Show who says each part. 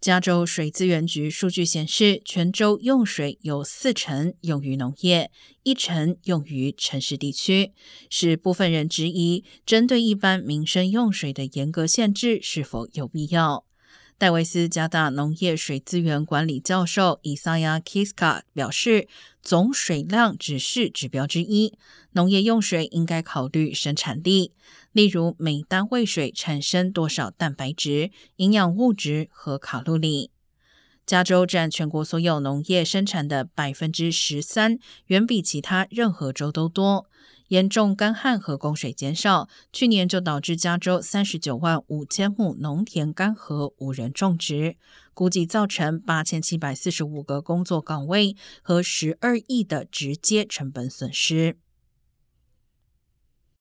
Speaker 1: 加州水资源局数据显示，全州用水有四成用于农业，一成用于城市地区，是部分人质疑针对一般民生用水的严格限制是否有必要。戴维斯加大农业水资源管理教授伊萨亚·基斯卡表示，总水量只是指标之一，农业用水应该考虑生产力，例如每单位水产生多少蛋白质、营养物质和卡路里。加州占全国所有农业生产的百分之十三，远比其他任何州都多。严重干旱和供水减少，去年就导致加州三十九万五千亩农田干涸，无人种植，估计造成八千七百四十五个工作岗位和十二亿的直接成本损失。